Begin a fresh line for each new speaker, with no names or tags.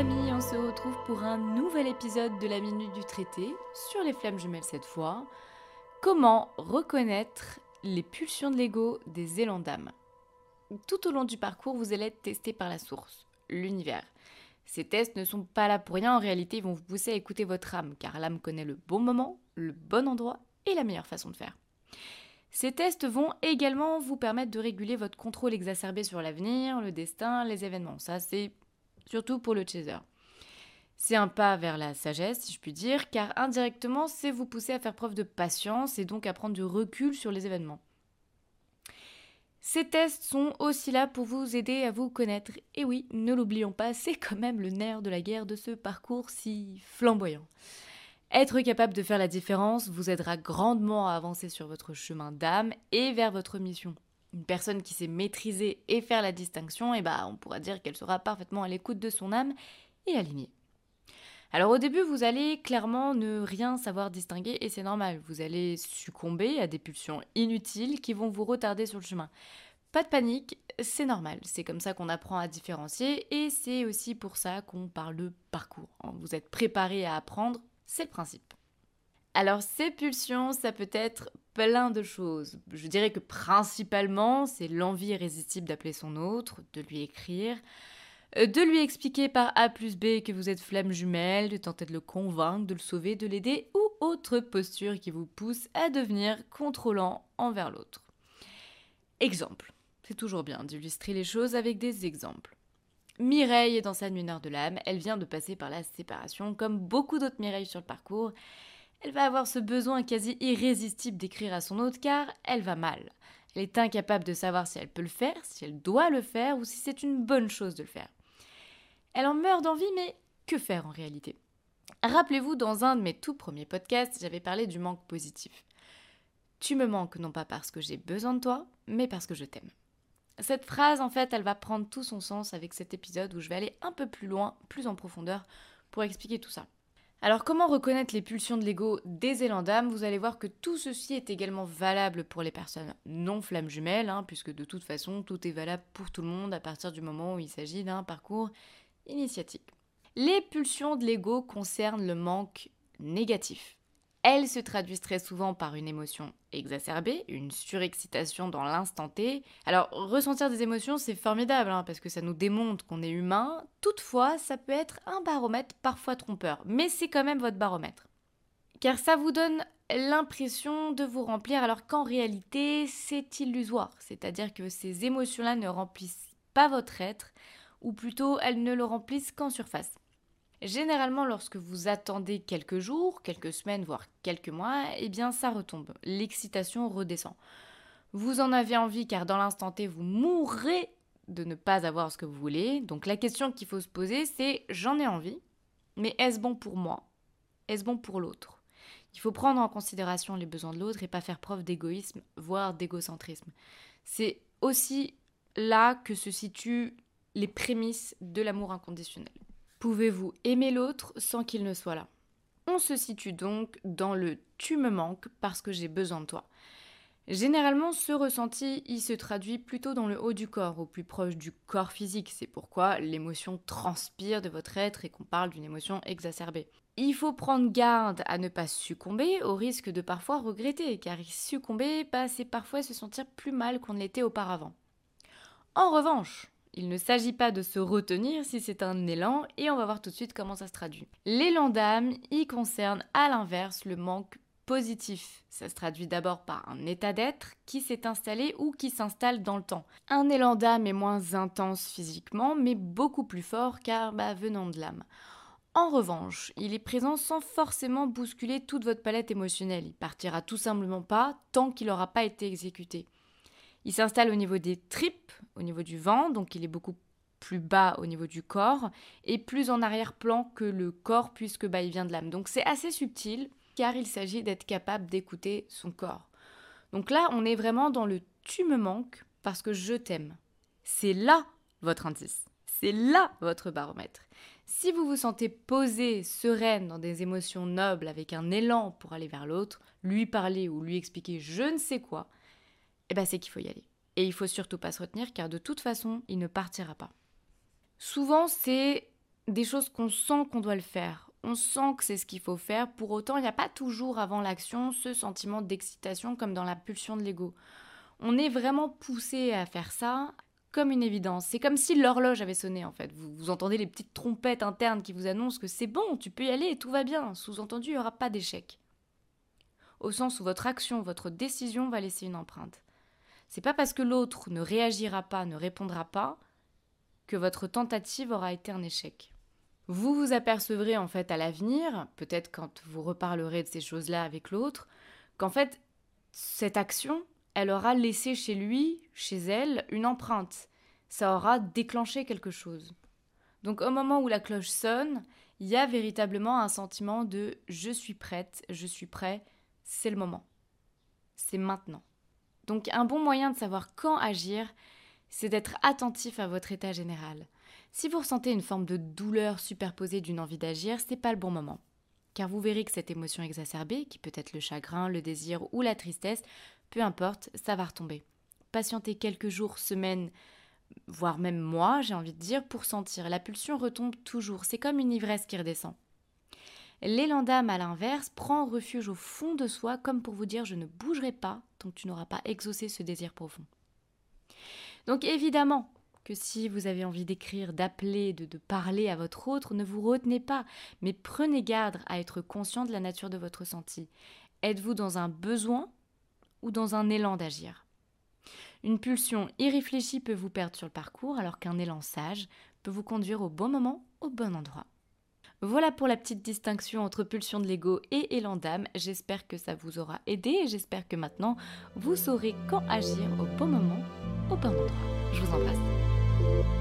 amis, on se retrouve pour un nouvel épisode de la Minute du Traité, sur les flammes jumelles cette fois. Comment reconnaître les pulsions de l'ego des élans d'âme? Tout au long du parcours, vous allez être testé par la source, l'univers. Ces tests ne sont pas là pour rien, en réalité ils vont vous pousser à écouter votre âme, car l'âme connaît le bon moment, le bon endroit et la meilleure façon de faire. Ces tests vont également vous permettre de réguler votre contrôle exacerbé sur l'avenir, le destin, les événements. Ça, c'est surtout pour le chaser. C'est un pas vers la sagesse, si je puis dire, car indirectement, c'est vous pousser à faire preuve de patience et donc à prendre du recul sur les événements. Ces tests sont aussi là pour vous aider à vous connaître. Et oui, ne l'oublions pas, c'est quand même le nerf de la guerre de ce parcours si flamboyant. Être capable de faire la différence vous aidera grandement à avancer sur votre chemin d'âme et vers votre mission. Une personne qui sait maîtriser et faire la distinction, et eh bah, on pourra dire qu'elle sera parfaitement à l'écoute de son âme et alignée. Alors au début, vous allez clairement ne rien savoir distinguer et c'est normal. Vous allez succomber à des pulsions inutiles qui vont vous retarder sur le chemin. Pas de panique, c'est normal. C'est comme ça qu'on apprend à différencier et c'est aussi pour ça qu'on parle de parcours. Vous êtes préparé à apprendre, c'est le principe. Alors ces pulsions, ça peut être plein de choses. Je dirais que principalement, c'est l'envie irrésistible d'appeler son autre, de lui écrire, euh, de lui expliquer par A plus B que vous êtes flamme jumelle, de tenter de le convaincre, de le sauver, de l'aider, ou autre posture qui vous pousse à devenir contrôlant envers l'autre. Exemple. C'est toujours bien d'illustrer les choses avec des exemples. Mireille est dans sa nuit de l'âme, elle vient de passer par la séparation, comme beaucoup d'autres Mireilles sur le parcours. Elle va avoir ce besoin quasi irrésistible d'écrire à son autre car elle va mal. Elle est incapable de savoir si elle peut le faire, si elle doit le faire ou si c'est une bonne chose de le faire. Elle en meurt d'envie, mais que faire en réalité? Rappelez-vous, dans un de mes tout premiers podcasts, j'avais parlé du manque positif. Tu me manques non pas parce que j'ai besoin de toi, mais parce que je t'aime. Cette phrase, en fait, elle va prendre tout son sens avec cet épisode où je vais aller un peu plus loin, plus en profondeur, pour expliquer tout ça. Alors comment reconnaître les pulsions de l'ego des élans d'âme Vous allez voir que tout ceci est également valable pour les personnes non flammes jumelles, hein, puisque de toute façon tout est valable pour tout le monde à partir du moment où il s'agit d'un parcours initiatique. Les pulsions de l'ego concernent le manque négatif. Elles se traduisent très souvent par une émotion exacerbée, une surexcitation dans l'instant T. Alors, ressentir des émotions, c'est formidable, hein, parce que ça nous démontre qu'on est humain. Toutefois, ça peut être un baromètre parfois trompeur, mais c'est quand même votre baromètre. Car ça vous donne l'impression de vous remplir, alors qu'en réalité, c'est illusoire. C'est-à-dire que ces émotions-là ne remplissent pas votre être, ou plutôt elles ne le remplissent qu'en surface. Généralement, lorsque vous attendez quelques jours, quelques semaines, voire quelques mois, eh bien ça retombe. L'excitation redescend. Vous en avez envie car dans l'instant T, vous mourrez de ne pas avoir ce que vous voulez. Donc la question qu'il faut se poser, c'est j'en ai envie, mais est-ce bon pour moi? Est-ce bon pour l'autre? Il faut prendre en considération les besoins de l'autre et pas faire preuve d'égoïsme, voire d'égocentrisme. C'est aussi là que se situent les prémices de l'amour inconditionnel. Pouvez-vous aimer l'autre sans qu'il ne soit là? On se situe donc dans le tu me manques parce que j'ai besoin de toi. Généralement, ce ressenti, il se traduit plutôt dans le haut du corps, au plus proche du corps physique. C'est pourquoi l'émotion transpire de votre être et qu'on parle d'une émotion exacerbée. Il faut prendre garde à ne pas succomber au risque de parfois regretter, car succomber, bah, c'est parfois se sentir plus mal qu'on ne l'était auparavant. En revanche, il ne s'agit pas de se retenir si c'est un élan et on va voir tout de suite comment ça se traduit. L'élan d'âme y concerne à l'inverse le manque positif. Ça se traduit d'abord par un état d'être qui s'est installé ou qui s'installe dans le temps. Un élan d'âme est moins intense physiquement mais beaucoup plus fort car bah, venant de l'âme. En revanche, il est présent sans forcément bousculer toute votre palette émotionnelle. Il partira tout simplement pas tant qu'il n'aura pas été exécuté. Il s'installe au niveau des tripes, au niveau du vent, donc il est beaucoup plus bas au niveau du corps et plus en arrière-plan que le corps puisque bah, il vient de l'âme. Donc c'est assez subtil car il s'agit d'être capable d'écouter son corps. Donc là, on est vraiment dans le tu me manques parce que je t'aime. C'est là votre indice. C'est là votre baromètre. Si vous vous sentez posé, sereine, dans des émotions nobles, avec un élan pour aller vers l'autre, lui parler ou lui expliquer je ne sais quoi, eh ben c'est qu'il faut y aller. Et il faut surtout pas se retenir car de toute façon, il ne partira pas. Souvent, c'est des choses qu'on sent qu'on doit le faire. On sent que c'est ce qu'il faut faire. Pour autant, il n'y a pas toujours avant l'action ce sentiment d'excitation comme dans la pulsion de l'ego. On est vraiment poussé à faire ça comme une évidence. C'est comme si l'horloge avait sonné en fait. Vous, vous, entendez les petites trompettes internes qui vous annoncent que c'est bon, tu peux y aller, tout va bien. Sous-entendu, il n'y aura pas d'échec. Au sens où votre action, votre décision va laisser une empreinte. C'est pas parce que l'autre ne réagira pas, ne répondra pas, que votre tentative aura été un échec. Vous vous apercevrez en fait à l'avenir, peut-être quand vous reparlerez de ces choses-là avec l'autre, qu'en fait, cette action, elle aura laissé chez lui, chez elle, une empreinte. Ça aura déclenché quelque chose. Donc au moment où la cloche sonne, il y a véritablement un sentiment de je suis prête, je suis prêt, c'est le moment. C'est maintenant. Donc un bon moyen de savoir quand agir, c'est d'être attentif à votre état général. Si vous ressentez une forme de douleur superposée d'une envie d'agir, c'est pas le bon moment. Car vous verrez que cette émotion exacerbée, qui peut être le chagrin, le désir ou la tristesse, peu importe, ça va retomber. Patientez quelques jours, semaines, voire même mois, j'ai envie de dire, pour sentir. La pulsion retombe toujours. C'est comme une ivresse qui redescend. L'élan d'âme, à l'inverse, prend refuge au fond de soi, comme pour vous dire je ne bougerai pas tant que tu n'auras pas exaucé ce désir profond. Donc évidemment que si vous avez envie d'écrire, d'appeler, de, parler à votre autre, ne vous retenez pas, mais prenez garde à être conscient de la nature de votre ressenti. Êtes-vous dans un besoin ou dans un élan d'agir? Une pulsion irréfléchie peut vous perdre sur le parcours, alors qu'un élan sage peut vous conduire au bon moment, au bon endroit. Voilà pour la petite distinction entre pulsion de l'ego et élan d'âme. J'espère que ça vous aura aidé et j'espère que maintenant vous saurez quand agir au bon moment, au bon endroit. Je vous embrasse.